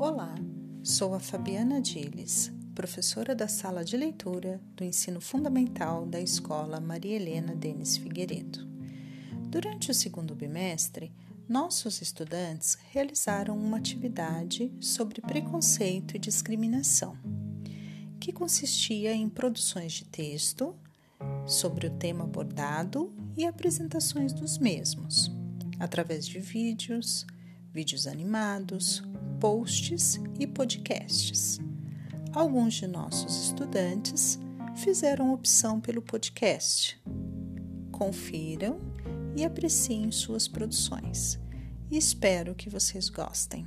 Olá, sou a Fabiana Diles, professora da sala de leitura do ensino fundamental da escola Maria Helena Denis Figueiredo. Durante o segundo bimestre, nossos estudantes realizaram uma atividade sobre preconceito e discriminação, que consistia em produções de texto sobre o tema abordado e apresentações dos mesmos, através de vídeos, vídeos animados, posts e podcasts. Alguns de nossos estudantes fizeram opção pelo podcast. Confiram e apreciem suas produções. Espero que vocês gostem.